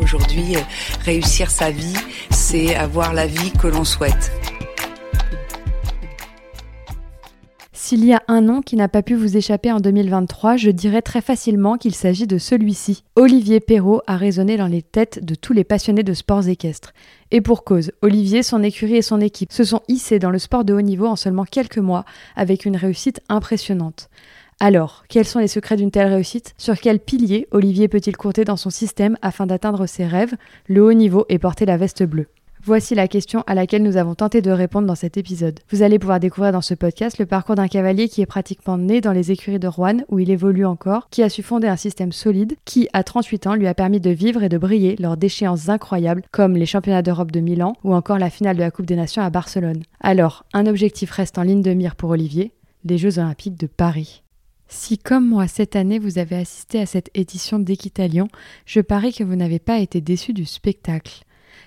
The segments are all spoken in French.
Aujourd'hui, réussir sa vie, c'est avoir la vie que l'on souhaite. S'il y a un nom qui n'a pas pu vous échapper en 2023, je dirais très facilement qu'il s'agit de celui-ci. Olivier Perrault a résonné dans les têtes de tous les passionnés de sports équestres. Et pour cause, Olivier, son écurie et son équipe se sont hissés dans le sport de haut niveau en seulement quelques mois, avec une réussite impressionnante. Alors, quels sont les secrets d'une telle réussite? Sur quel pilier Olivier peut-il courter dans son système afin d'atteindre ses rêves, le haut niveau et porter la veste bleue Voici la question à laquelle nous avons tenté de répondre dans cet épisode. Vous allez pouvoir découvrir dans ce podcast le parcours d'un cavalier qui est pratiquement né dans les écuries de Rouen, où il évolue encore, qui a su fonder un système solide, qui, à 38 ans, lui a permis de vivre et de briller lors d'échéances incroyables, comme les championnats d'Europe de Milan ou encore la finale de la Coupe des Nations à Barcelone. Alors, un objectif reste en ligne de mire pour Olivier, les Jeux Olympiques de Paris. Si comme moi cette année vous avez assisté à cette édition d'Equitalion, je parie que vous n'avez pas été déçu du spectacle.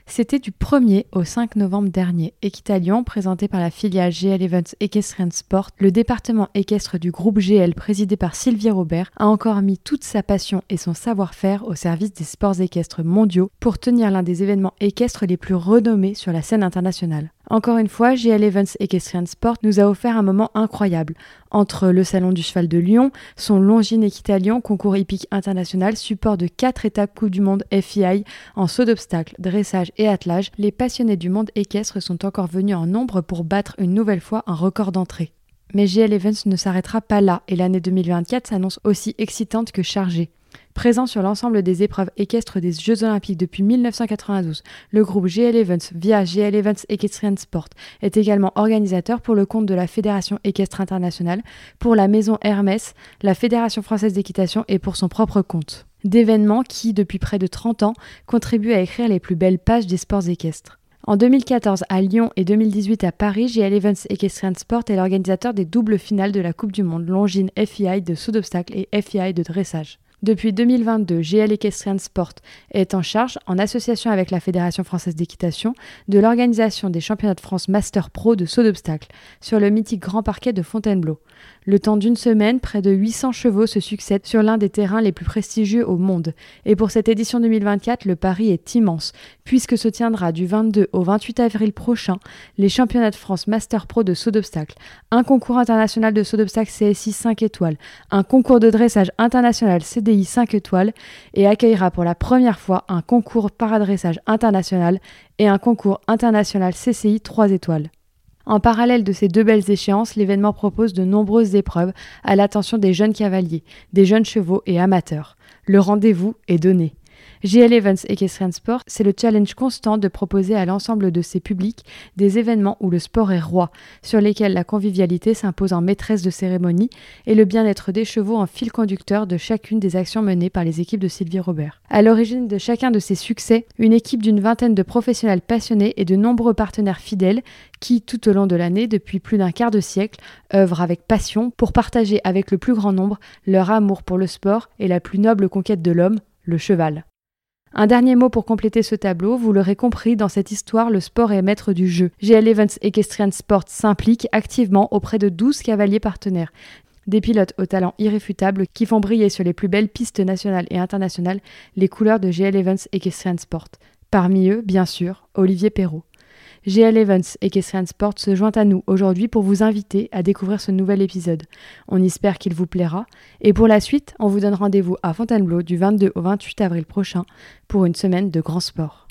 C'était du 1er au 5 novembre dernier. Equitalion, présenté par la filiale GL Events Equestrian Sport, le département équestre du groupe GL présidé par Sylvie Robert, a encore mis toute sa passion et son savoir-faire au service des sports équestres mondiaux pour tenir l'un des événements équestres les plus renommés sur la scène internationale. Encore une fois, GL Events Equestrian Sport nous a offert un moment incroyable. Entre le Salon du Cheval de Lyon, son Longines Equitalion, concours hippique international, support de 4 étapes Coupe du Monde FII en saut d'obstacles, dressage et attelage, les passionnés du monde équestre sont encore venus en nombre pour battre une nouvelle fois un record d'entrée. Mais GL Events ne s'arrêtera pas là et l'année 2024 s'annonce aussi excitante que chargée. Présent sur l'ensemble des épreuves équestres des Jeux Olympiques depuis 1992, le groupe GL Events via GL Events Equestrian Sport est également organisateur pour le compte de la Fédération équestre internationale, pour la maison Hermès, la Fédération française d'équitation et pour son propre compte. D'événements qui, depuis près de 30 ans, contribuent à écrire les plus belles pages des sports équestres. En 2014 à Lyon et 2018 à Paris, GL Events Equestrian Sport est l'organisateur des doubles finales de la Coupe du Monde Longines FII de saut d'obstacle et FII de dressage. Depuis 2022, GL Equestrian Sport est en charge, en association avec la Fédération française d'équitation, de l'organisation des championnats de France Master Pro de saut d'obstacle sur le mythique grand parquet de Fontainebleau. Le temps d'une semaine, près de 800 chevaux se succèdent sur l'un des terrains les plus prestigieux au monde. Et pour cette édition 2024, le pari est immense, puisque se tiendra du 22 au 28 avril prochain les championnats de France Master Pro de saut d'obstacle, un concours international de saut d'obstacle CSI 5 étoiles, un concours de dressage international CDI 5 étoiles et accueillera pour la première fois un concours paradressage international et un concours international CCI 3 étoiles. En parallèle de ces deux belles échéances, l'événement propose de nombreuses épreuves à l'attention des jeunes cavaliers, des jeunes chevaux et amateurs. Le rendez-vous est donné. GL Evans Equestrian Sport, c'est le challenge constant de proposer à l'ensemble de ses publics des événements où le sport est roi, sur lesquels la convivialité s'impose en maîtresse de cérémonie et le bien-être des chevaux en fil conducteur de chacune des actions menées par les équipes de Sylvie Robert. À l'origine de chacun de ces succès, une équipe d'une vingtaine de professionnels passionnés et de nombreux partenaires fidèles qui, tout au long de l'année, depuis plus d'un quart de siècle, œuvrent avec passion pour partager avec le plus grand nombre leur amour pour le sport et la plus noble conquête de l'homme, le cheval. Un dernier mot pour compléter ce tableau, vous l'aurez compris, dans cette histoire, le sport est maître du jeu. GL Events Equestrian Sport s'implique activement auprès de 12 cavaliers partenaires. Des pilotes au talent irréfutable qui font briller sur les plus belles pistes nationales et internationales les couleurs de GL Events Equestrian Sport. Parmi eux, bien sûr, Olivier Perrault. GL Events Equestrian Sport se joint à nous aujourd'hui pour vous inviter à découvrir ce nouvel épisode. On espère qu'il vous plaira. Et pour la suite, on vous donne rendez-vous à Fontainebleau du 22 au 28 avril prochain pour une semaine de grand sport.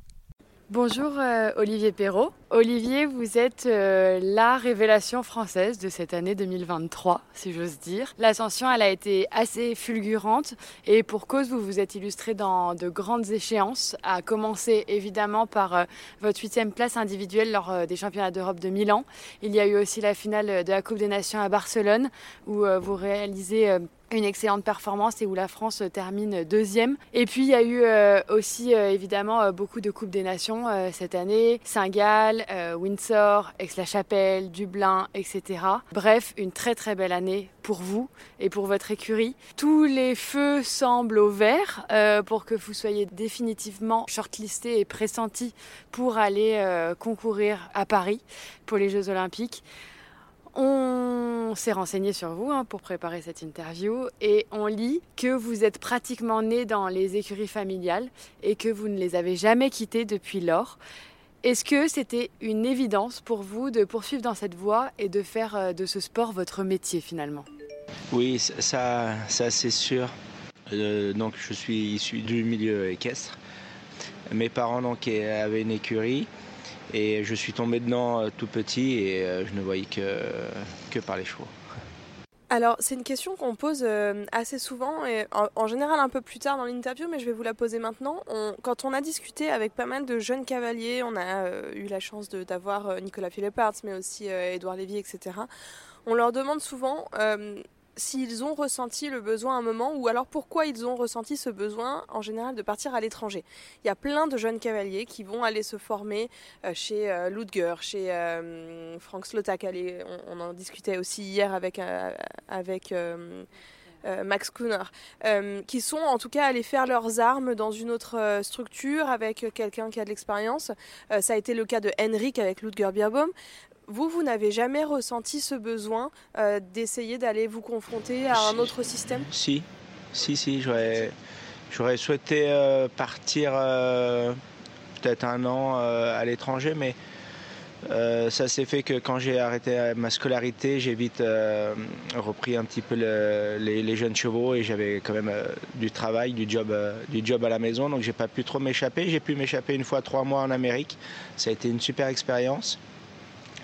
Bonjour euh, Olivier Perrault. Olivier, vous êtes euh, la révélation française de cette année 2023, si j'ose dire. L'ascension, elle a été assez fulgurante et pour cause, vous vous êtes illustré dans de grandes échéances, à commencer évidemment par euh, votre huitième place individuelle lors des championnats d'Europe de Milan. Il y a eu aussi la finale de la Coupe des Nations à Barcelone où vous réalisez une excellente performance et où la France termine deuxième. Et puis il y a eu euh, aussi euh, évidemment euh, beaucoup de Coupes des Nations cette année, Saint-Gall, Windsor, Aix-la-Chapelle, Dublin, etc. Bref, une très très belle année pour vous et pour votre écurie. Tous les feux semblent au vert pour que vous soyez définitivement shortlisté et pressenti pour aller concourir à Paris pour les Jeux Olympiques. On s'est renseigné sur vous hein, pour préparer cette interview et on lit que vous êtes pratiquement né dans les écuries familiales et que vous ne les avez jamais quittées depuis lors. Est-ce que c'était une évidence pour vous de poursuivre dans cette voie et de faire euh, de ce sport votre métier finalement? Oui, ça, c'est sûr. Euh, donc je suis issu du milieu équestre. Mes parents donc, avaient une écurie. Et je suis tombé dedans euh, tout petit et euh, je ne voyais que, que par les chevaux. Alors, c'est une question qu'on pose euh, assez souvent et en, général un peu plus tard dans l'interview, mais je vais vous la poser maintenant. quand on a discuté avec pas mal de jeunes cavaliers, on a eu la chance d'avoir Nicolas Philipparts, mais aussi Édouard Lévy, etc. On leur demande souvent s'ils ont ressenti le besoin à un moment ou alors pourquoi ils ont ressenti ce besoin en général de partir à l'étranger. Il y a plein de jeunes cavaliers qui vont aller se former euh, chez euh, Ludger, chez euh, Frank Slotak, on, en discutait aussi hier avec, Max Kuhner, qui sont en tout cas allés faire leurs armes dans une autre structure avec quelqu'un qui a de l'expérience. ça a été le cas de Henrik avec Ludger Bierbaum. Vous, vous n'avez jamais ressenti ce besoin euh, d'essayer d'aller vous confronter à un autre système? Si, si, si, j'aurais, j'aurais souhaité euh, partir euh, peut-être un an à l'étranger, mais ça s'est fait que quand j'ai arrêté ma scolarité, j'ai vite repris un petit peu les, jeunes chevaux et j'avais quand même du travail, du job, du job à la maison, donc j'ai pas pu trop m'échapper. J'ai pu m'échapper une fois trois mois en Amérique. Ça a été une super expérience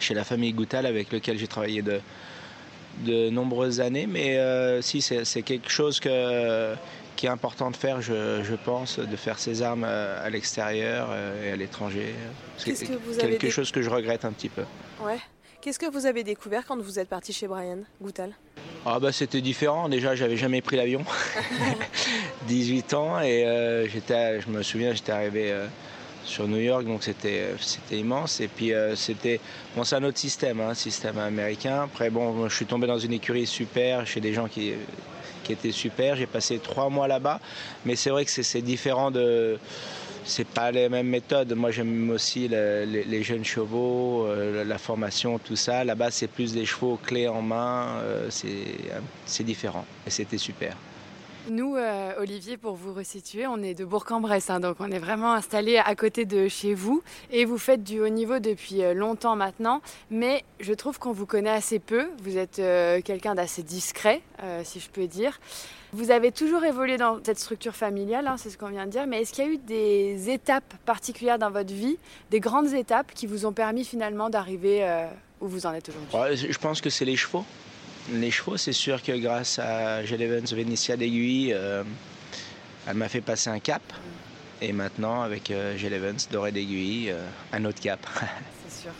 chez la famille Goutal avec lequel j'ai travaillé de, de nombreuses années. Mais euh, si, c'est quelque chose que, qui est important de faire, je, je pense, de faire ses armes euh, à l'extérieur euh, et à l'étranger. C'est quelque chose que je regrette un petit peu. Ouais. Qu'est-ce que vous avez découvert quand vous êtes parti chez Brian Goutal? Ah bah c'était différent. Déjà, j'avais jamais pris l'avion. 18 ans et j'étais, je me souviens, j'étais arrivé sur New York, donc c'était c'était immense. Euh, c'est un autre système, un hein, système américain. Après bon, je suis tombé dans une écurie super, chez des gens qui étaient super. J'ai passé trois mois là-bas, mais c'est vrai que c'est différent de c'est pas les mêmes méthodes. Moi, j'aime aussi les, jeunes chevaux, euh, la formation, tout ça. Là-bas, c'est plus des chevaux clés en main. Euh, c'est différent. Et c'était super. Nous, euh, Olivier, pour vous resituer, on est de Bourg-en-Bresse, hein, donc on est vraiment installé à côté de chez vous et vous faites du haut niveau depuis euh, longtemps maintenant, mais je trouve qu'on vous connaît assez peu. Vous êtes euh, quelqu'un d'assez discret, si je peux dire. Vous avez toujours évolué dans cette structure familiale, hein, c'est ce qu'on vient de dire, mais est-ce qu'il y a eu des étapes particulières dans votre vie, des grandes étapes qui vous ont permis finalement d'arriver où vous en êtes aujourd'hui? Je pense que c'est les chevaux. Les chevaux, c'est sûr que grâce à Gel Evans Vénitia d'Aiguille, euh, elle m'a fait passer un cap. Et maintenant, avec euh, Gel Evans Doré d'Aiguille, euh, un autre cap. c'est sûr.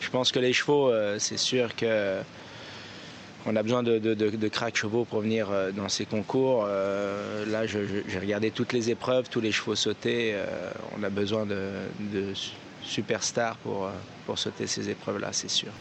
Je pense que les chevaux, c'est sûr que on a besoin de, de, de, crack chevaux pour venir dans ces concours. là, j'ai regardé toutes les épreuves, tous les chevaux sautés. on a besoin de, superstars pour, pour sauter ces épreuves-là, c'est sûr.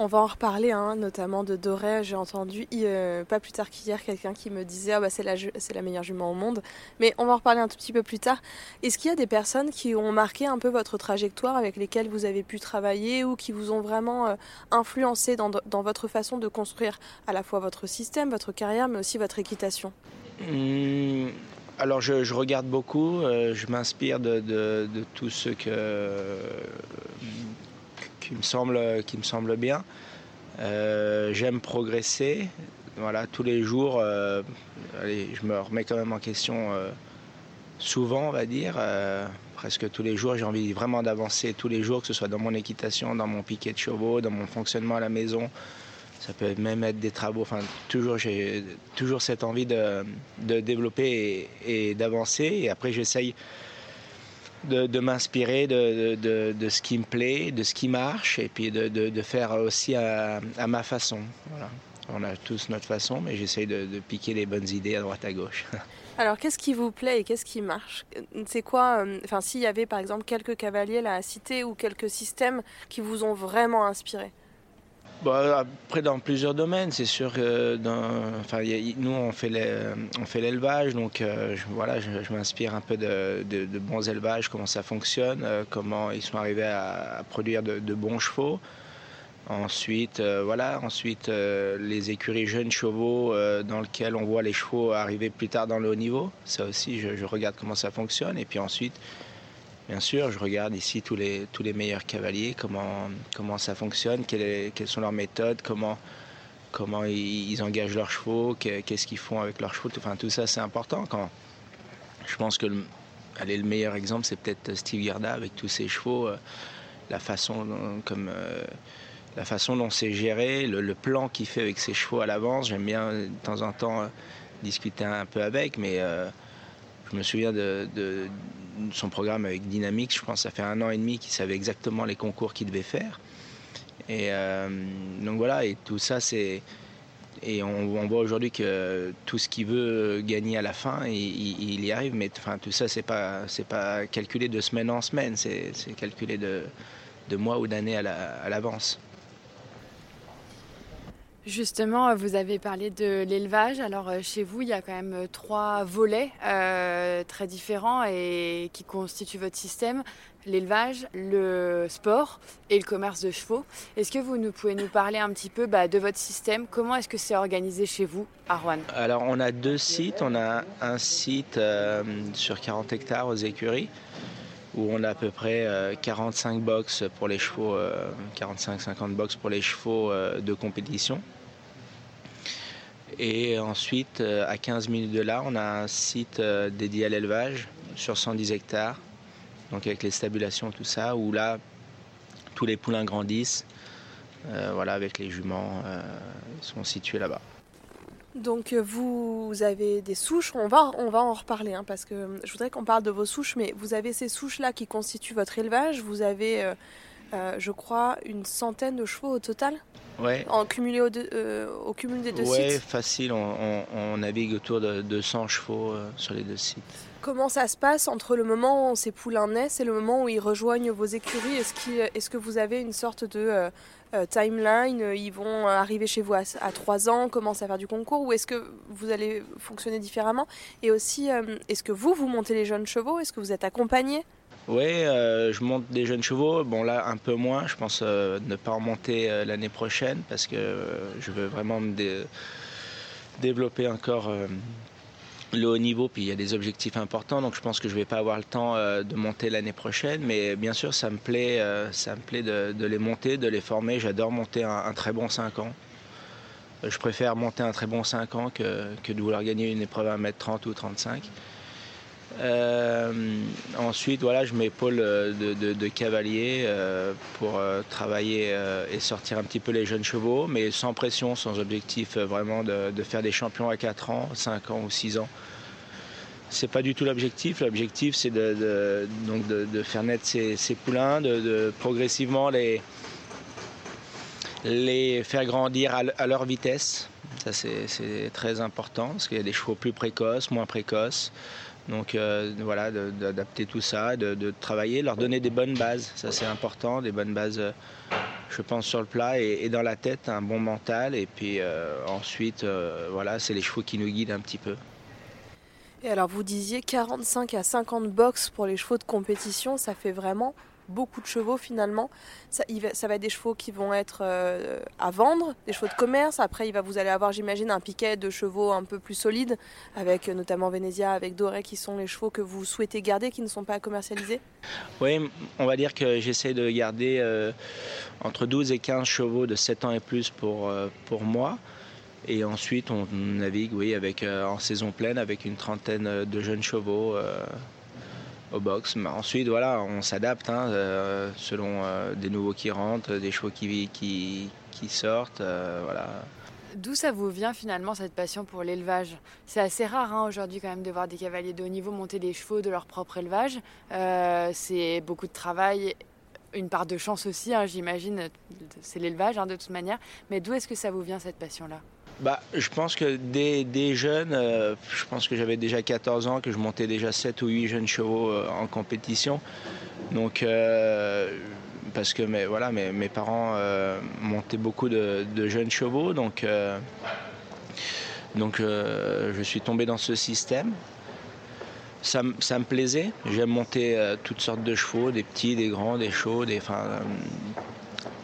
On va en reparler, hein, notamment de Doré. J'ai entendu euh, pas plus tard qu'hier quelqu'un qui me disait ah bah c'est la meilleure jument au monde. Mais on va en reparler un tout petit peu plus tard. Est-ce qu'il y a des personnes qui ont marqué un peu votre trajectoire, avec lesquelles vous avez pu travailler ou qui vous ont vraiment euh, influencé dans, votre façon de construire à la fois votre système, votre carrière, mais aussi votre équitation? Mmh, Alors je, regarde beaucoup, euh, je m'inspire de, de, de, tout ce que qui me semble, qui me semble bien. Euh, j'aime progresser. Voilà, tous les jours, euh, je me remets quand même en question souvent, on va dire, presque tous les jours. J'ai envie vraiment d'avancer tous les jours, que ce soit dans mon équitation, dans mon piquet de chevaux, dans mon fonctionnement à la maison. Ça peut même être des travaux. Enfin, toujours, j'ai toujours cette envie de, développer et, d'avancer. Et après, j'essaye de, m'inspirer de, ce qui me plaît, de ce qui marche, et puis de, faire aussi à, ma façon. On a tous notre façon, mais j'essaye de piquer les bonnes idées à droite à gauche. Alors, qu'est-ce qui vous plaît et qu'est-ce qui marche? C'est quoi, euh, enfin, s'il y avait par exemple quelques cavaliers là à citer ou quelques systèmes qui vous ont vraiment inspiré? Bah après, dans plusieurs domaines, c'est sûr que nous, on fait l'élevage, donc euh, je, voilà, je, m'inspire un peu de, bons élevages, comment ça fonctionne, euh, comment ils sont arrivés à, produire de, bons chevaux. Ensuite, euh, voilà, ensuite les écuries jeunes chevaux dans lesquelles on voit les chevaux arriver plus tard dans le haut niveau. Ça aussi, je, regarde comment ça fonctionne. Et puis ensuite, bien sûr, je regarde ici tous les, tous les meilleurs cavaliers, comment, comment ça fonctionne, quelles, sont leurs méthodes, comment, comment ils, engagent leurs chevaux, qu'est-ce qu'ils font avec leurs chevaux. Enfin, tout ça, c'est important. Quand, je pense que le, le meilleur exemple, c'est peut-être Steve Garda avec tous ses chevaux, la façon comme la façon dont c'est géré, le, plan qu'il fait avec ses chevaux à l'avance. J'aime bien de temps en temps euh, discuter un peu avec, mais euh, je me souviens de, son programme avec Dynamics. Je pense que ça fait un an et demi qu'il savait exactement les concours qu'il devait faire. Et euh, donc voilà, et tout ça, c'est. Et on, voit aujourd'hui que tout ce qu'il veut gagner à la fin, il, y arrive. Mais enfin, tout ça, c'est pas, pas calculé de semaine en semaine, c'est, calculé de, de mois ou d'années à l'avance. Justement, vous avez parlé de l'élevage. Alors euh, chez vous, il y a quand même euh, trois volets euh, très différents et qui constituent votre système l'élevage, le sport et le commerce de chevaux. Est-ce que vous pouvez nous parler un petit peu bah, de votre système? Comment est-ce que c'est organisé chez vous à Rouen Alors on a deux sites. On a un site sur 40 hectares aux écuries où on a à peu près 45 box pour les chevaux, 45-50 box pour les chevaux de compétition. Et ensuite, euh, à 15 minutes de là, on a un site euh, dédié à l'élevage sur 110 hectares, donc avec les stabulations, tout ça, où là, tous les poulains grandissent, euh, voilà, avec les juments, ils sont situés là-bas. Donc vous avez des souches, on va, on va en reparler hein, parce que je voudrais qu'on parle de vos souches, mais vous avez ces souches-là qui constituent votre élevage, vous avez, je crois, une centaine de chevaux au total Ouais. En cumulé au, euh, au cumul des deux ouais, sites facile. On, navigue autour de 200 chevaux euh, sur les deux sites. Comment ça se passe entre le moment où ces poulains naissent et le moment où ils rejoignent vos écuries? Est-ce est que vous avez une sorte de euh, timeline? Ils vont arriver chez vous à, à, 3 ans, commencer à faire du concours Ou est-ce que vous allez fonctionner différemment? Et aussi, est-ce que vous, vous montez les jeunes chevaux? Est-ce que vous êtes accompagné oui, euh, je monte des jeunes chevaux. Bon, là, un peu moins. Je pense euh, ne pas en monter euh, l'année prochaine parce que je veux vraiment me développer encore le haut niveau. Puis il y a des objectifs importants, donc je pense que je ne vais pas avoir le temps de monter l'année prochaine. Mais bien sûr, ça me plaît, ça me plaît de, les monter, de les former. J'adore monter un, très bon 5 ans. Je préfère monter un très bon 5 ans que, que de vouloir gagner une épreuve à 1m30 ou 35. Euh, ensuite, voilà, je m'épaule euh, de, cavalier euh, pour travailler et sortir un petit peu les jeunes chevaux, mais sans pression, sans objectif vraiment de, faire des champions à 4 ans, 5 ans ou 6 ans. C'est pas du tout l'objectif. L'objectif, c'est de, donc de, faire naître ces, poulains, de, progressivement les, les faire grandir à, à leur vitesse. Ça, c'est très important parce qu'il y a des chevaux plus précoces, moins précoces. Donc euh, voilà, d'adapter tout ça, de, travailler, leur donner des bonnes bases, ça c'est important, des bonnes bases, euh, je pense, sur le plat et, dans la tête, un bon mental. Et puis euh, ensuite, voilà, c'est les chevaux qui nous guident un petit peu. Et alors vous disiez 45 à 50 box pour les chevaux de compétition, ça fait vraiment beaucoup de chevaux finalement. Ça, va, être des chevaux qui vont être euh, à vendre, des chevaux de commerce. Après, il va, vous allez avoir, j'imagine, un piquet de chevaux un peu plus solides, avec euh, notamment Venezia, avec Doré, qui sont les chevaux que vous souhaitez garder, qui ne sont pas commercialisés Oui, on va dire que j'essaie de garder euh, entre 12 et 15 chevaux de 7 ans et plus pour, pour moi. Et ensuite, on navigue, avec, en saison pleine avec une trentaine de jeunes chevaux au box. Mais ensuite, voilà, on s'adapte hein, selon des nouveaux qui rentrent, des chevaux qui, qui, sortent. voilà. D'où ça vous vient finalement cette passion pour l'élevage? C'est assez rare hein, aujourd'hui quand même de voir des cavaliers de haut niveau monter des chevaux de leur propre élevage. Euh, c'est beaucoup de travail, une part de chance aussi, hein, j'imagine. C'est l'élevage de toute manière. Mais d'où est-ce que ça vous vient cette passion-là? Bah, je pense que dès, dès jeune, euh, je pense que j'avais déjà 14 ans, que je montais déjà 7 ou 8 jeunes chevaux euh, en compétition. Donc parce que mes, voilà, mes, mes parents euh, montaient beaucoup de, jeunes chevaux, donc, euh, donc euh, je suis tombé dans ce système. Ça, ça me plaisait, j'aime monter toutes sortes de chevaux, des petits, des grands, des chauds, des,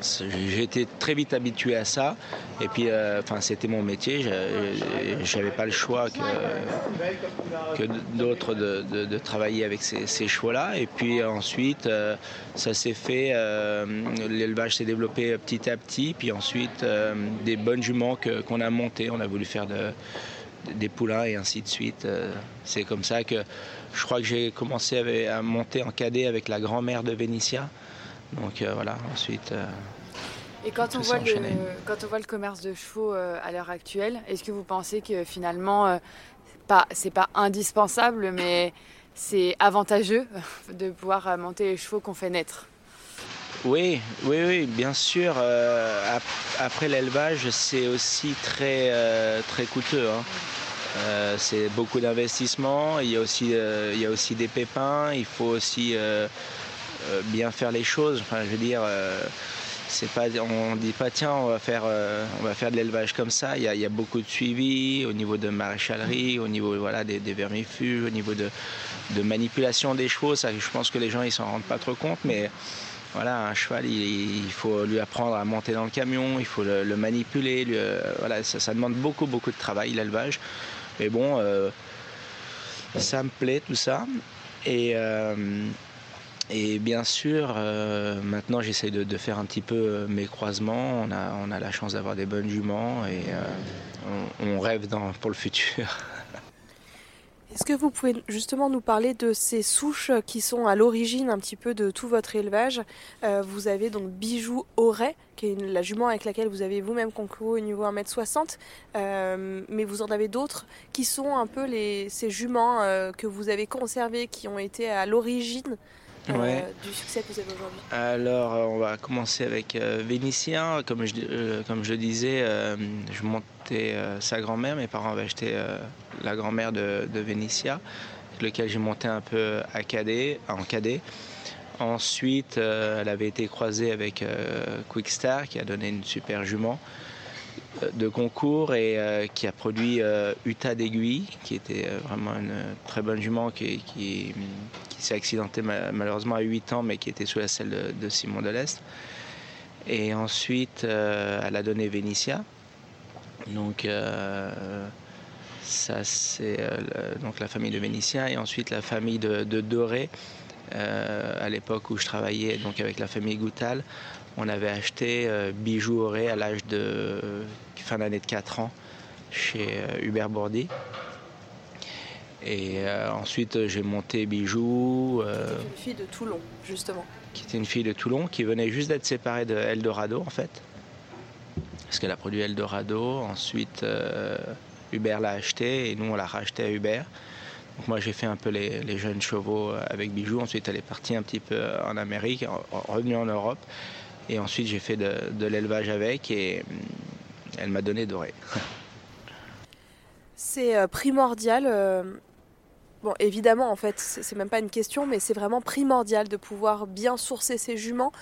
j'ai été très vite habitué à ça. Et puis, euh, c'était mon métier. Je n'avais pas le choix que, d'autres de, travailler avec ces, chevaux-là. Et puis ensuite, euh, ça s'est fait. Euh, l'élevage s'est développé petit à petit. Puis ensuite, des bonnes juments qu'on a montées. On a voulu faire des poulains et ainsi de suite. C'est comme ça que je crois que j'ai commencé à monter en cadet avec la grand-mère de Vénitia. Donc voilà, ensuite. Et quand on, voit le, quand on voit le commerce de chevaux euh, à l'heure actuelle, est-ce que vous pensez que finalement, euh, pas, c'est pas indispensable, mais c'est avantageux de pouvoir euh, monter les chevaux qu'on fait naître? Oui, oui, oui, bien sûr. après l'élevage, c'est aussi très, très coûteux. Hein. c'est beaucoup d'investissement. Il y a aussi, il y a aussi des pépins. Il faut aussi bien faire les choses. Enfin, je veux dire c'est pas, on dit pas tiens on va faire, euh, on va faire de l'élevage comme ça. Il y, a, beaucoup de suivi au niveau de maréchalerie, au niveau voilà des, vermifuges, au niveau de, manipulation des chevaux. Ça, je pense que les gens ils s'en rendent pas trop compte, mais voilà un cheval il, faut lui apprendre à monter dans le camion, il faut le, manipuler. Euh, voilà ça, demande beaucoup beaucoup de travail l'élevage. Mais bon, euh, ça me plaît tout ça et et bien sûr, euh, maintenant j'essaie de, faire un petit peu euh, mes croisements. On a, on a la chance d'avoir des bonnes juments et euh, on, rêve pour le futur. Est-ce que vous pouvez justement nous parler de ces souches qui sont à l'origine un petit peu de tout votre élevage? Vous avez donc Bijou Auray, qui est la jument avec laquelle vous avez vous-même concouru au niveau 1m60, mais vous en avez d'autres qui sont un peu les, ces juments que vous avez conservés, qui ont été à l'origine euh, du succès que vous avez aujourd'hui Alors, euh, on va commencer avec euh, Vénitien. Comme je, comme je disais, je montais sa grand-mère. Mes parents avaient acheté la grand-mère de, de Vénitia, avec lequel j'ai monté un peu à cadet, en cadet. Ensuite, elle avait été croisée avec Quickstar, qui a donné une super jument de concours et qui a produit Utah d'aiguille, qui était vraiment une très bonne jument qui, qui, s'est accidenté malheureusement à 8 ans, mais qui était sous la selle de, Simon de l'Est. Et ensuite, euh, elle a donné Vénitia. Donc, euh, ça, c'est euh, donc la famille de Vénitia. Et ensuite, la famille de, Doré. à l'époque où je travaillais donc avec la famille Goutal, on avait acheté Bijoux Doré à l'âge de fin d'année de 4 ans chez Hubert Bourdi. Et euh, ensuite, j'ai monté Bijou. Euh, une fille de Toulon, justement. Qui était une fille de Toulon, qui venait juste d'être séparée de Eldorado, en fait. Parce qu'elle a produit Eldorado. Ensuite, euh, Hubert l'a acheté et nous, on l'a racheté à Hubert. Donc moi, j'ai fait un peu les, jeunes chevaux avec Bijou. Ensuite, elle est partie un petit peu en Amérique, revenue en Europe. Et ensuite, j'ai fait de, l'élevage avec et hum, elle m'a donné Doré. C'est primordial Bon, évidemment, en fait, c'est même pas une question, mais c'est vraiment primordial de pouvoir bien sourcer ses juments.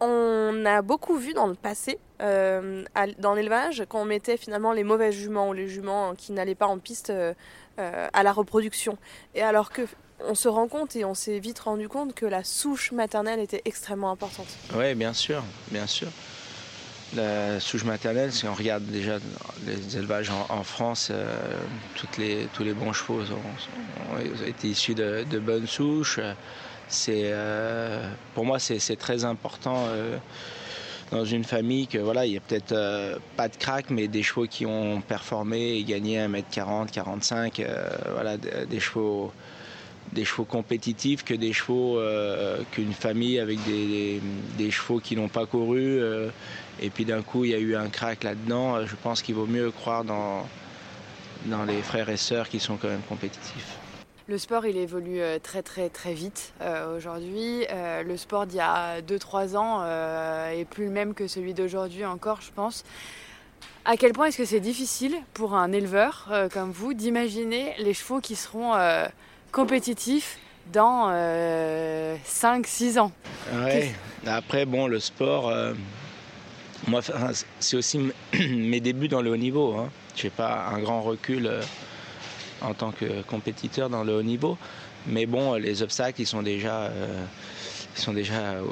On a beaucoup vu dans le passé, euh, dans l'élevage, qu'on mettait finalement les mauvaises juments ou les juments qui n'allaient pas en piste euh, euh, à la reproduction. Et alors que on se rend compte et on s'est vite rendu compte que la souche maternelle était extrêmement importante. Oui, bien sûr, bien sûr. La souche maternelle, si on regarde déjà les élevages en, France, euh, les, tous les bons chevaux ont, été issus de, bonnes souches. Euh, pour moi, c'est, très important euh, dans une famille que voilà, il y a peut-être pas de crack, mais des chevaux qui ont performé et gagné 1m40, 45, euh, voilà, des, chevaux des chevaux compétitifs que des chevaux euh, qu'une famille avec des, chevaux qui n'ont pas couru et puis d'un coup il y a eu un crack là-dedans je pense qu'il vaut mieux croire dans, dans les frères et sœurs qui sont quand même compétitifs le sport, il évolue euh, très très très vite euh, aujourd'hui. Euh, le sport d'il y a 2-3 ans est plus le même que celui d'aujourd'hui encore, je pense. À quel point est-ce que c'est difficile pour un éleveur comme vous d'imaginer les chevaux qui seront compétitifs dans 5-6 ans Oui, après, bon, le sport, moi, c'est aussi mes débuts dans le haut niveau. Hein. Je n'ai pas un grand recul en tant que compétiteur dans le haut niveau. Mais bon, les obstacles, ils sont déjà, euh, ils sont déjà euh,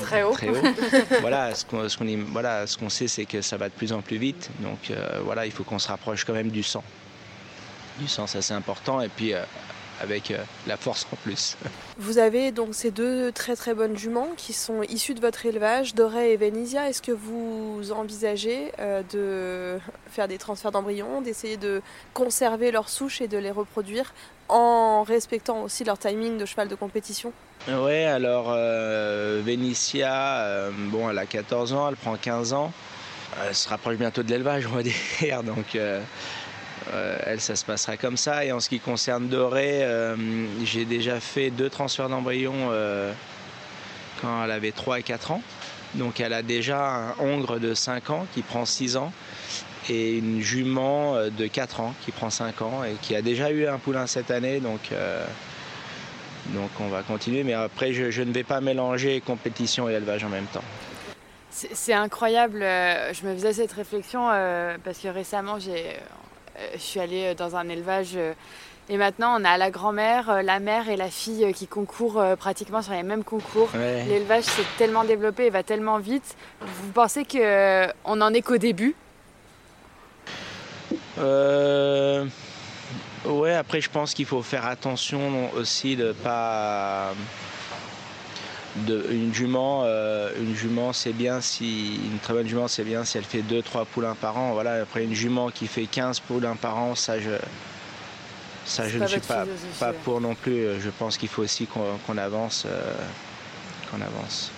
très, haut. voilà, ce qu'on voilà, ce qu'on sait, c'est que ça va de plus en plus vite. Donc euh, voilà, il faut qu'on se rapproche quand même du sang. Du sang, ça c'est important. Et puis avec euh, la force en plus. Vous avez donc ces deux très très bonnes juments qui sont issues de votre élevage, Doré et Venisia. Est-ce que vous envisagez euh, de faire des transferts d'embryons, d'essayer de conserver leurs souches et de les reproduire en respectant aussi leur timing de cheval de compétition? Oui, alors euh, Vénitia, bon, elle a 14 ans, elle prend 15 ans. Elle se rapproche bientôt de l'élevage, on va dire. Donc, euh, elle, ça se passera comme ça. Et en ce qui concerne Doré, euh, j'ai déjà fait deux transferts d'embryons euh, quand elle avait 3 et 4 ans. Donc elle a déjà un hongre de 5 ans qui prend 6 ans et une jument de 4 ans qui prend 5 ans et qui a déjà eu un poulain cette année. Donc, donc on va continuer. Mais après, je, ne vais pas mélanger compétition et élevage en même temps. C'est incroyable. Je me faisais cette réflexion parce que récemment, j'ai euh, je suis allée euh, dans un élevage euh, et maintenant, on a la grand-mère, la mère et la fille qui concourent pratiquement sur les mêmes concours. L'élevage s'est tellement développé et va tellement vite. Vous pensez qu'on en est qu'au début? Euh... Ouais, après, je pense qu'il faut faire attention aussi de pas une jument, euh, une jument c'est bien si une très bonne jument c'est bien si elle fait 2-3 poulains par an. Voilà, après une jument qui fait 15 poulains par an, ça je ça je ne suis pas, pas pour non plus. Je pense qu'il faut aussi qu'on avance euh, qu'on avance.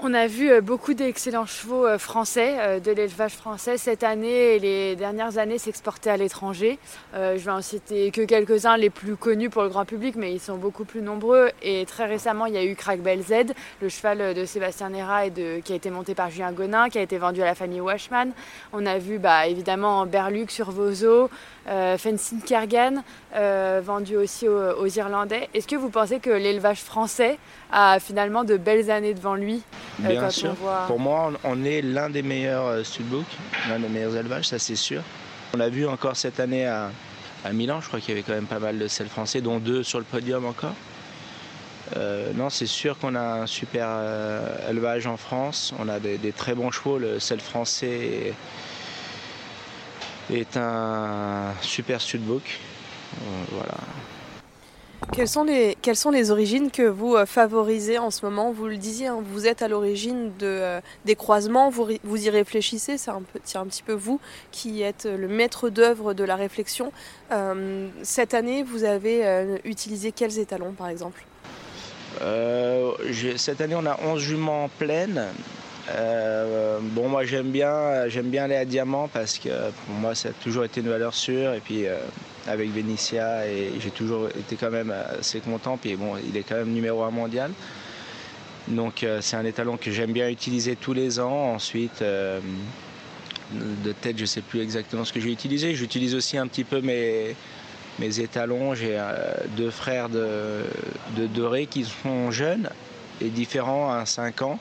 On a vu euh, beaucoup d'excellents chevaux euh, français, euh, de l'élevage français cette année et les dernières années s'exporter à l'étranger. Je vais en citer que quelques-uns, les plus connus pour le grand public, mais ils sont beaucoup plus nombreux. Et très récemment, il y a eu Crack Z, le cheval de Sébastien Nera et qui a été monté par Julien Gonin, qui a été vendu à la famille Washman. On a vu bah, évidemment Berluc sur Vozo, euh, Fencing Kergan, vendu aussi aux, Irlandais. Est-ce que vous pensez que l'élevage français a finalement de belles années devant lui euh, Bien sûr. Pour moi, on est l'un des meilleurs euh, studbooks, l'un des meilleurs élevages, ça c'est sûr. On l'a vu encore cette année à, Milan, je crois qu'il y avait quand même pas mal de sels français, dont deux sur le podium encore. Euh, non, c'est sûr qu'on a un super élevage en France. On a des, très bons chevaux. Le sel français est, un super studbook. voilà. Quelles sont, les, quelles sont les origines que vous euh, favorisez en ce moment? Vous le disiez, hein, vous êtes à l'origine de, euh, des croisements, vous, vous y réfléchissez, c'est un, un, petit peu vous qui êtes le maître d'œuvre de la réflexion. Euh, cette année, vous avez utilisé quels étalons par exemple? Cette année, on a 11 juments pleines. bon, moi j'aime bien, j'aime bien aller à diamant parce que pour moi ça a toujours été une valeur sûre et puis avec Benicia et j'ai toujours été quand même assez content. Puis bon, il est quand même numéro un mondial. Donc euh, c'est un étalon que j'aime bien utiliser tous les ans. Ensuite, euh, de tête, je ne sais plus exactement ce que j'ai utilisé. J'utilise aussi un petit peu mes, mes étalons. J'ai euh, deux frères de, de Doré qui sont jeunes et différents, un 5 ans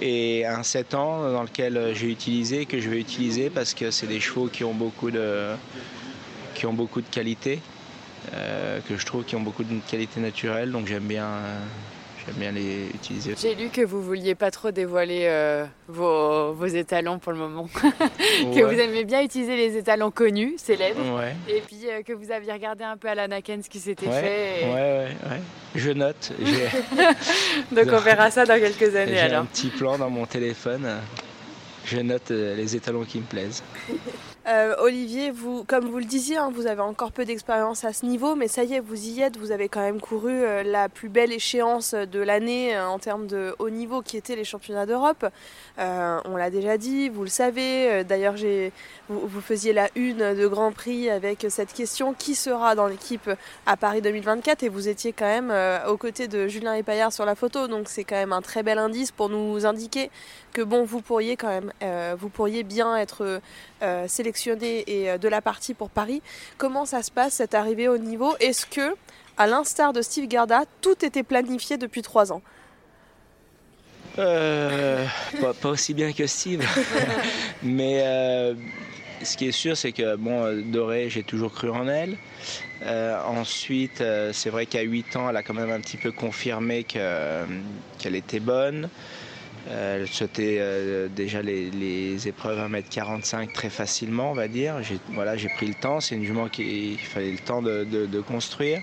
et un 7 ans dans lequel j'ai utilisé, que je vais utiliser parce que c'est des chevaux qui ont beaucoup de qui ont beaucoup de qualité, euh, que je trouve qui ont beaucoup de qualité naturelle, donc j'aime bien, j'aime bien les utiliser. J'ai lu que vous vouliez pas trop dévoiler euh, vos, vos, étalons pour le moment, que vous aimez bien utiliser les étalons connus, célèbres, ouais. et puis euh, que vous aviez regardé un peu à l'Anaken ce qui s'était ouais, fait. Et... Ouais, ouais, ouais. Je note. Donc on verra ça dans quelques années J'ai alors. un petit plan dans mon téléphone. Je note les étalons qui me plaisent. Euh, Olivier, comme vous le disiez, hein, vous avez encore peu d'expérience à ce niveau, mais ça y est, vous y êtes. Vous avez quand même couru euh, la plus belle échéance de l'année euh, en termes de haut niveau, qui étaient les championnats d'Europe. On l'a déjà dit, vous le savez. D'ailleurs, vous, faisiez la une de Grand Prix avec cette question qui sera dans l'équipe à Paris 2024 Et vous étiez quand même aux côtés de Julien Epaillard sur la photo, donc c'est quand même un très bel indice pour nous indiquer que bon, vous pourriez quand même, vous pourriez bien être sélectionné et euh, de la partie pour Paris. Comment ça se passe cette arrivée au niveau? Est-ce que, à l'instar de Steve Garda, tout était planifié depuis trois ans? Euh, pas, pas, aussi bien que Steve, mais euh, ce qui est sûr, c'est que bon, Doré, j'ai toujours cru en elle. Euh, ensuite, c'est vrai qu'à 8 ans, elle a quand même un petit peu confirmé qu'elle qu était bonne. Euh, elle sautait euh, déjà les, les, épreuves 1m45 très facilement, on va dire. J'ai voilà, pris le temps. C'est une jument qu'il fallait le temps de, construire.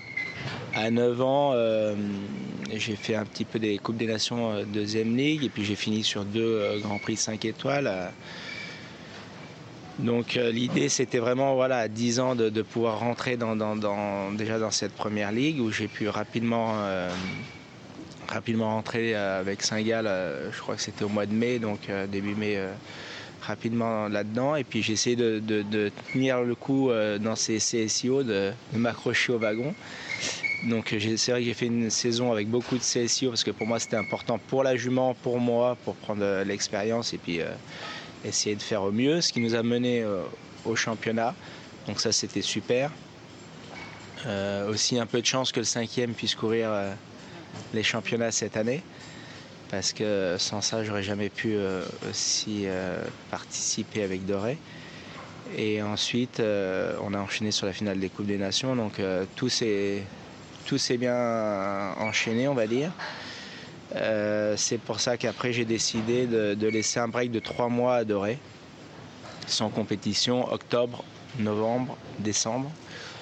À 9 ans, euh, j'ai fait un petit peu des Coupes des Nations deuxième ligue et puis j'ai fini sur deux Grands Prix 5 étoiles. Donc l'idée c'était vraiment voilà, à 10 ans de, pouvoir rentrer dans, déjà dans cette première ligue où j'ai pu rapidement rapidement rentré avec Saint-Gall, je crois que c'était au mois de mai, donc début mai, rapidement là-dedans. Et puis j'ai essayé de, tenir le coup dans ces CSIO, de, m'accrocher au wagon. Donc c'est vrai que j'ai fait une saison avec beaucoup de CSIO parce que pour moi c'était important pour la jument, pour moi, pour prendre l'expérience et puis euh, essayer de faire au mieux, ce qui nous a mené euh, au championnat. Donc ça c'était super. Euh, aussi un peu de chance que le cinquième puisse courir les championnats cette année parce que sans ça j'aurais jamais pu euh, aussi euh, participer avec Doré. Et ensuite euh, on a enchaîné sur la finale des Coupes des Nations donc tout s'est bien enchaîné on va dire. C'est pour ça qu'après j'ai décidé de, de, laisser un break de trois mois à Doré sans compétition octobre novembre décembre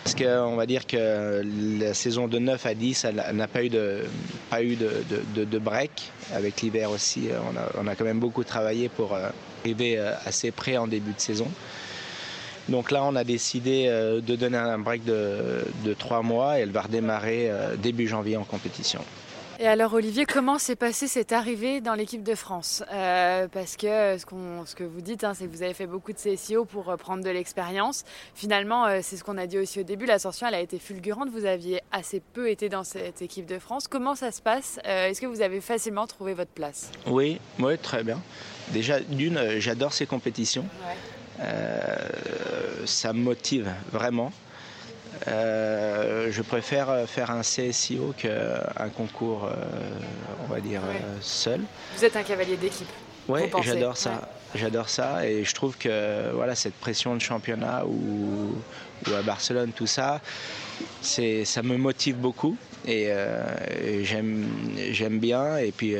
parce qu'on va dire que la saison de 9 à 10, elle n'a pas eu de, pas de, break. Avec l'hiver aussi, on a, on a, quand même beaucoup travaillé pour arriver assez près en début de saison. Donc là, on a décidé de donner un break de, de 3 mois et elle va redémarrer début janvier en compétition. Et alors Olivier, comment s'est passée cette arrivée dans l'équipe de France? Euh, Parce que ce, qu'on, ce, que vous dites, hein, c'est que vous avez fait beaucoup de CSIO pour euh, prendre de l'expérience. Finalement, euh, c'est ce qu'on a dit aussi au début, l'ascension, elle a été fulgurante. Vous aviez assez peu été dans cette équipe de France. Comment ça se passe? Est-ce que vous avez facilement trouvé votre place? Oui, oui, très bien. Déjà, d'une, j'adore ces compétitions. Ouais. ça me motive vraiment. Euh, je préfère faire un CSIO qu'un concours, euh, on va dire, ouais. euh, seul. Vous êtes un cavalier d'équipe. Oui, j'adore ça. Ouais. J'adore ça et je trouve que voilà, cette pression de championnat ou, ou à Barcelone, tout ça, ça me motive beaucoup et, euh, et j'aime bien. Et puis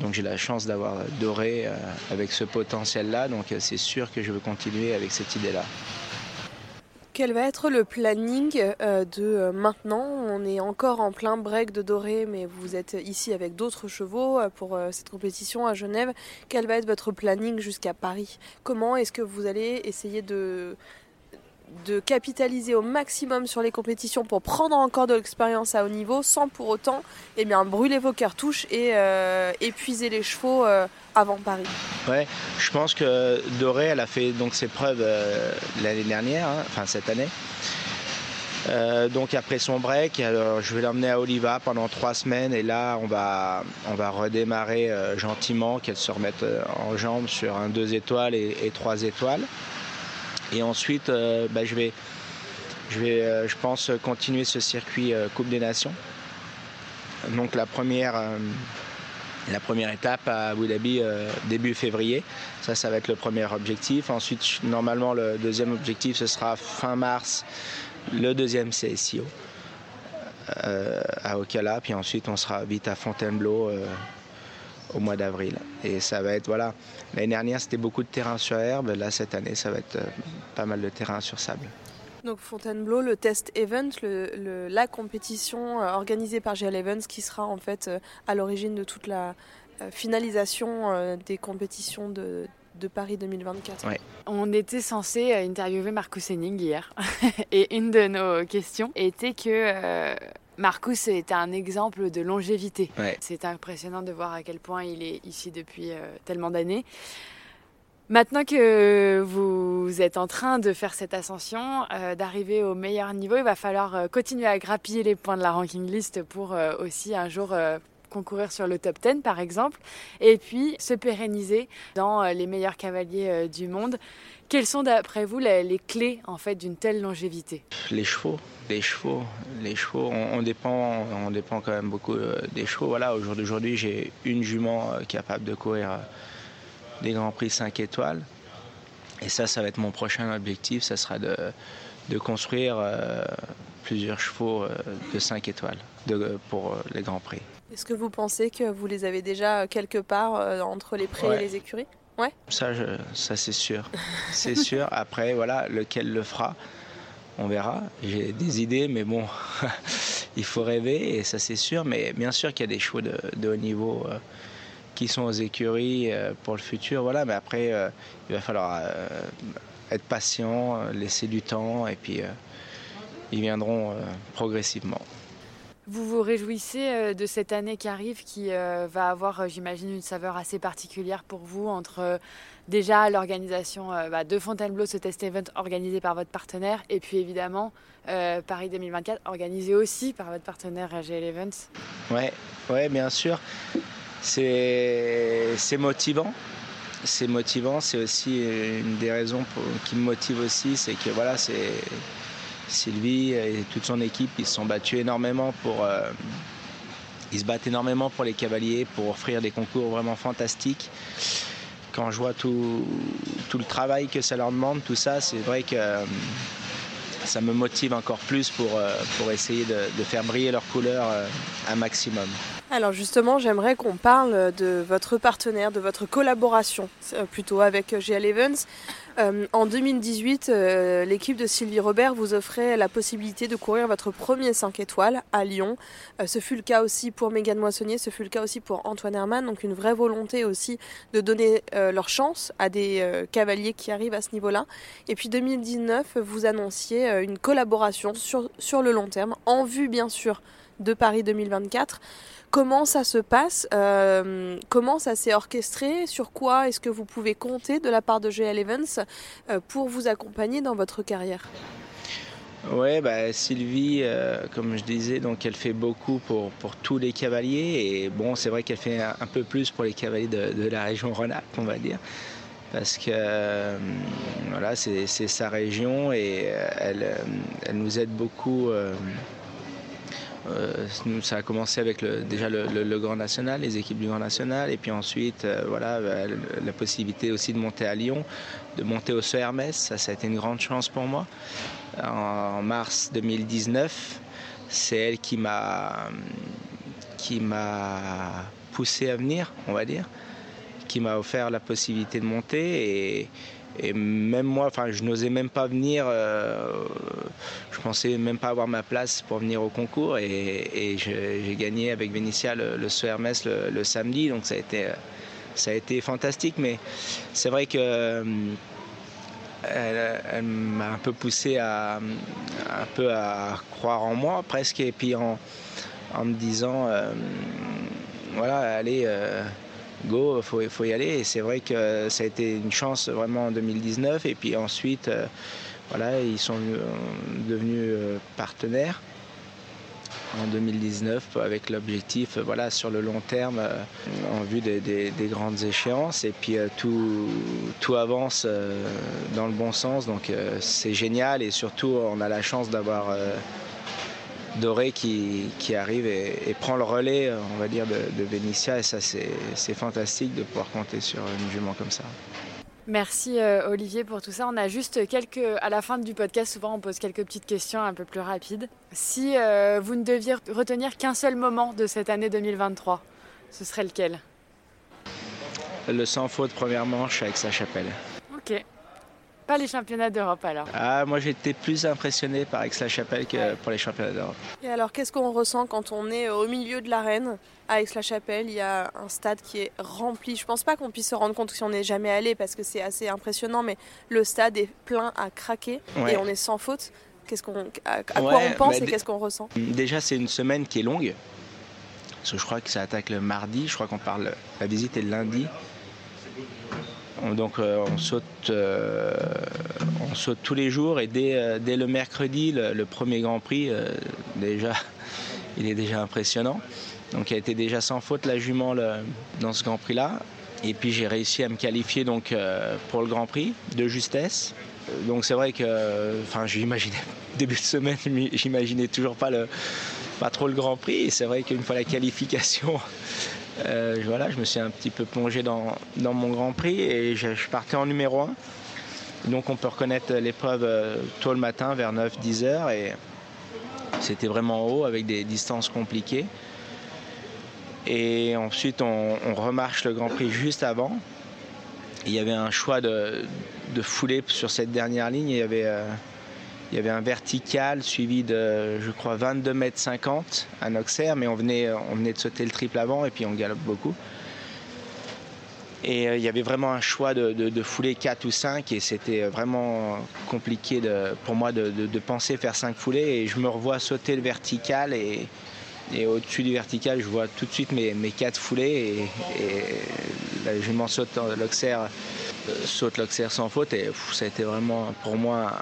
donc j'ai la chance d'avoir Doré avec ce potentiel-là, donc c'est sûr que je veux continuer avec cette idée-là. Quel va être le planning euh, de euh, maintenant? On est encore en plein break de Doré, mais vous êtes ici avec d'autres chevaux euh, pour cette compétition à Genève. Quel va être votre planning jusqu'à Paris? Comment est-ce que vous allez essayer de, de capitaliser au maximum sur les compétitions pour prendre encore de l'expérience à haut niveau sans pour autant eh bien, brûler vos cartouches et euh, épuiser les chevaux euh, avant Paris Ouais, je pense que Doré, elle a fait donc ses preuves euh, l'année dernière, hein, enfin cette année. Donc après son break, alors je vais l'emmener à Oliva pendant trois semaines et là on va, on va redémarrer gentiment, qu'elle se remette en jambes sur un deux étoiles et, et trois étoiles. Et ensuite, euh, bah, je vais, je vais, euh, je pense, continuer ce circuit euh, Coupe des Nations. Donc la première, la première étape à Abu Dhabi début février. Ça, ça va être le premier objectif. Ensuite, normalement, le deuxième objectif, ce sera fin mars, le deuxième CSIO à Ocala, puis ensuite on sera vite à Fontainebleau au mois d'avril. Et ça va être, voilà, l'année dernière c'était beaucoup de terrain sur herbe, là cette année ça va être pas mal de terrain sur sable. Donc Fontainebleau, le test event, le, la compétition organisée par GL Events qui sera en fait à l'origine de toute la finalisation des compétitions de, de Paris 2024. On était censé interviewer Marcus Henning hier et une de nos questions était que euh, Marcus était un exemple de longévité. C'est impressionnant de voir à quel point il est ici depuis euh, tellement d'années. Maintenant que vous êtes en train de faire cette ascension, euh, d'arriver au meilleur niveau, il va falloir continuer à grappiller les points de la ranking list pour aussi un jour concourir sur le top 10 par exemple, et puis se pérenniser dans euh, les meilleurs cavaliers euh, du monde. Quelles sont d'après vous les, clés en fait d'une telle longévité? Les chevaux, les chevaux, les chevaux. On, dépend, on dépend quand même beaucoup euh, des chevaux. Voilà, au jour d'aujourd'hui, j'ai une jument capable de courir des grands prix 5 étoiles. Et ça, ça va être mon prochain objectif. Ça sera de, de construire plusieurs chevaux de 5 étoiles pour les grands prix. Est-ce que vous pensez que vous les avez déjà quelque part euh, entre les prés et les écuries? Ouais. Ça, ça c'est sûr. c'est sûr. Après, voilà, lequel le fera, on verra. J'ai des idées, mais bon, il faut rêver et ça c'est sûr. Mais bien sûr qu'il y a des chevaux de, haut niveau euh, qui sont aux écuries euh, pour le futur. Voilà, mais après, il va falloir être patient, laisser du temps et puis ils viendront progressivement. Vous vous réjouissez euh, de cette année qui arrive, qui euh, va avoir, euh, j'imagine, une saveur assez particulière pour vous entre déjà l'organisation bah, de Fontainebleau, ce test event organisé par votre partenaire, et puis évidemment Paris 2024 organisé aussi par votre partenaire GL Events. Ouais, ouais, bien sûr. C'est motivant. C'est motivant. C'est aussi une des raisons qui me motive aussi, c'est que voilà, c'est Sylvie et toute son équipe, ils se sont énormément pour. Euh, se battent énormément pour les cavaliers, pour offrir des concours vraiment fantastiques. Quand je vois tout, le travail que ça leur demande, tout ça, c'est vrai que euh, ça me motive encore plus pour, euh, pour essayer de, de, faire briller leurs couleurs un maximum. Alors justement, j'aimerais qu'on parle de votre partenaire, de votre collaboration plutôt avec GL Evans. Euh, en 2018, euh, l'équipe de Sylvie Robert vous offrait la possibilité de courir votre premier 5 étoiles à Lyon. Euh, ce fut le cas aussi pour Mégane Moissonnier, ce fut le cas aussi pour Antoine Herman. Donc une vraie volonté aussi de donner leur chance à des cavaliers qui arrivent à ce niveau-là. Et puis 2019, vous annonciez une collaboration sur, sur le long terme, en vue bien sûr de Paris 2024. Comment ça se passe euh, Comment ça s'est orchestré Sur quoi est-ce que vous pouvez compter de la part de GL Evans euh, pour vous accompagner dans votre carrière? Ouais, bah, Sylvie, euh, comme je disais, donc elle fait beaucoup pour, pour tous les cavaliers. Et bon, c'est vrai qu'elle fait un, peu plus pour les cavaliers de, la région Rhône-Alpes, on va dire, parce que voilà, c'est sa région et elle, elle nous aide beaucoup ça a commencé avec déjà le, Grand National, les équipes du Grand National, et puis ensuite, euh, voilà, bah, la possibilité aussi de monter à Lyon, de monter au Hermès. Ça, ça a été une grande chance pour moi. En, mars 2019, c'est elle qui m'a qui m'a poussé à venir, on va dire, qui m'a offert la possibilité de monter et et même moi, enfin, je n'osais même pas venir. Euh, je pensais même pas avoir ma place pour venir au concours. Et, j'ai gagné avec Vénitia le, le le, samedi. Donc ça a été, ça a été fantastique. Mais c'est vrai que euh, elle, m'a un peu poussé à, un peu à croire en moi presque. Et puis en, me disant, euh, voilà, allez go, faut, faut y aller. Et c'est vrai que ça a été une chance vraiment en 2019. Et puis ensuite, euh, voilà, ils sont euh, devenus euh, partenaires en 2019 avec l'objectif voilà, sur le long terme en vue des, grandes échéances et puis tout, tout avance dans le bon sens donc c'est génial et surtout on a la chance d'avoir Doré qui, arrive et, prend le relais, on va dire, de, de. Et ça, c'est fantastique de pouvoir compter sur une jument comme ça. Merci euh, Olivier pour tout ça. On a juste quelques. À la fin du podcast, souvent on pose quelques petites questions un peu plus rapides. Si euh, vous ne deviez retenir qu'un seul moment de cette année 2023, ce serait lequel? Le sans faute première manche avec sa chapelle. Ok. Pas les championnats d'Europe alors Ah, moi j'étais plus impressionné par Aix-la-Chapelle que pour les championnats d'Europe. Et alors, qu'est-ce qu'on ressent quand on est au milieu de l'arène à Aix-la-Chapelle? Il y a un stade qui est rempli. Je pense pas qu'on puisse se rendre compte si on n'est jamais allé parce que c'est assez impressionnant, mais le stade est plein à craquer Ouais. et on est sans faute. Qu'est-ce qu'on, à, à quoi on pense bah, et qu'est-ce qu'on ressent? Déjà, c'est une semaine qui est longue. Parce que je crois que ça attaque le mardi. Je crois qu'on parle. La visite est le lundi. On- Donc euh, on saute, euh, on saute tous les jours et dès, euh, dès le mercredi, le, premier Grand Prix, déjà, il est déjà impressionnant. Donc il a été déjà sans faute la jument dans ce Grand Prix-là. Et puis j'ai réussi à me qualifier donc pour le Grand Prix de justesse. Donc c'est vrai que, euh, enfin, j'imaginais début de semaine, j'imaginais toujours pas le, pas trop le Grand Prix. Et c'est vrai qu'une fois la qualification, euh, voilà, je me suis un petit peu plongé dans, dans mon Grand Prix et je, partais en numéro 1. Donc on peut reconnaître l'épreuve euh, tôt le matin vers 9-10 heures et c'était vraiment haut avec des distances compliquées. Et ensuite on, on remarche le Grand Prix juste avant. Il y avait un choix de, de foulée sur cette dernière ligne. Il y avait, euh, il y avait un vertical suivi de, je crois, 22 mètres 50 à Noxer, mais on venait, on venait de sauter le triple avant et puis on galope beaucoup. Et euh, il y avait vraiment un choix de, de, foulée 4 ou 5 et c'était vraiment compliqué de, pour moi de, penser faire 5 foulées et je me revois sauter le vertical et, et au-dessus du vertical je vois tout de suite mes, mes 4 foulées et, la jument saute l'Auxerre, euh, saute l'Auxerre sans faute et ça a été vraiment pour moi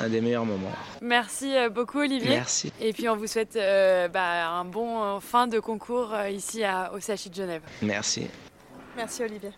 un, des meilleurs moments. Merci euh, beaucoup Olivier. Merci. Et puis on vous souhaite euh, bah, un bon euh, fin de concours ici à, au CHU de Genève. Merci. Merci Olivier.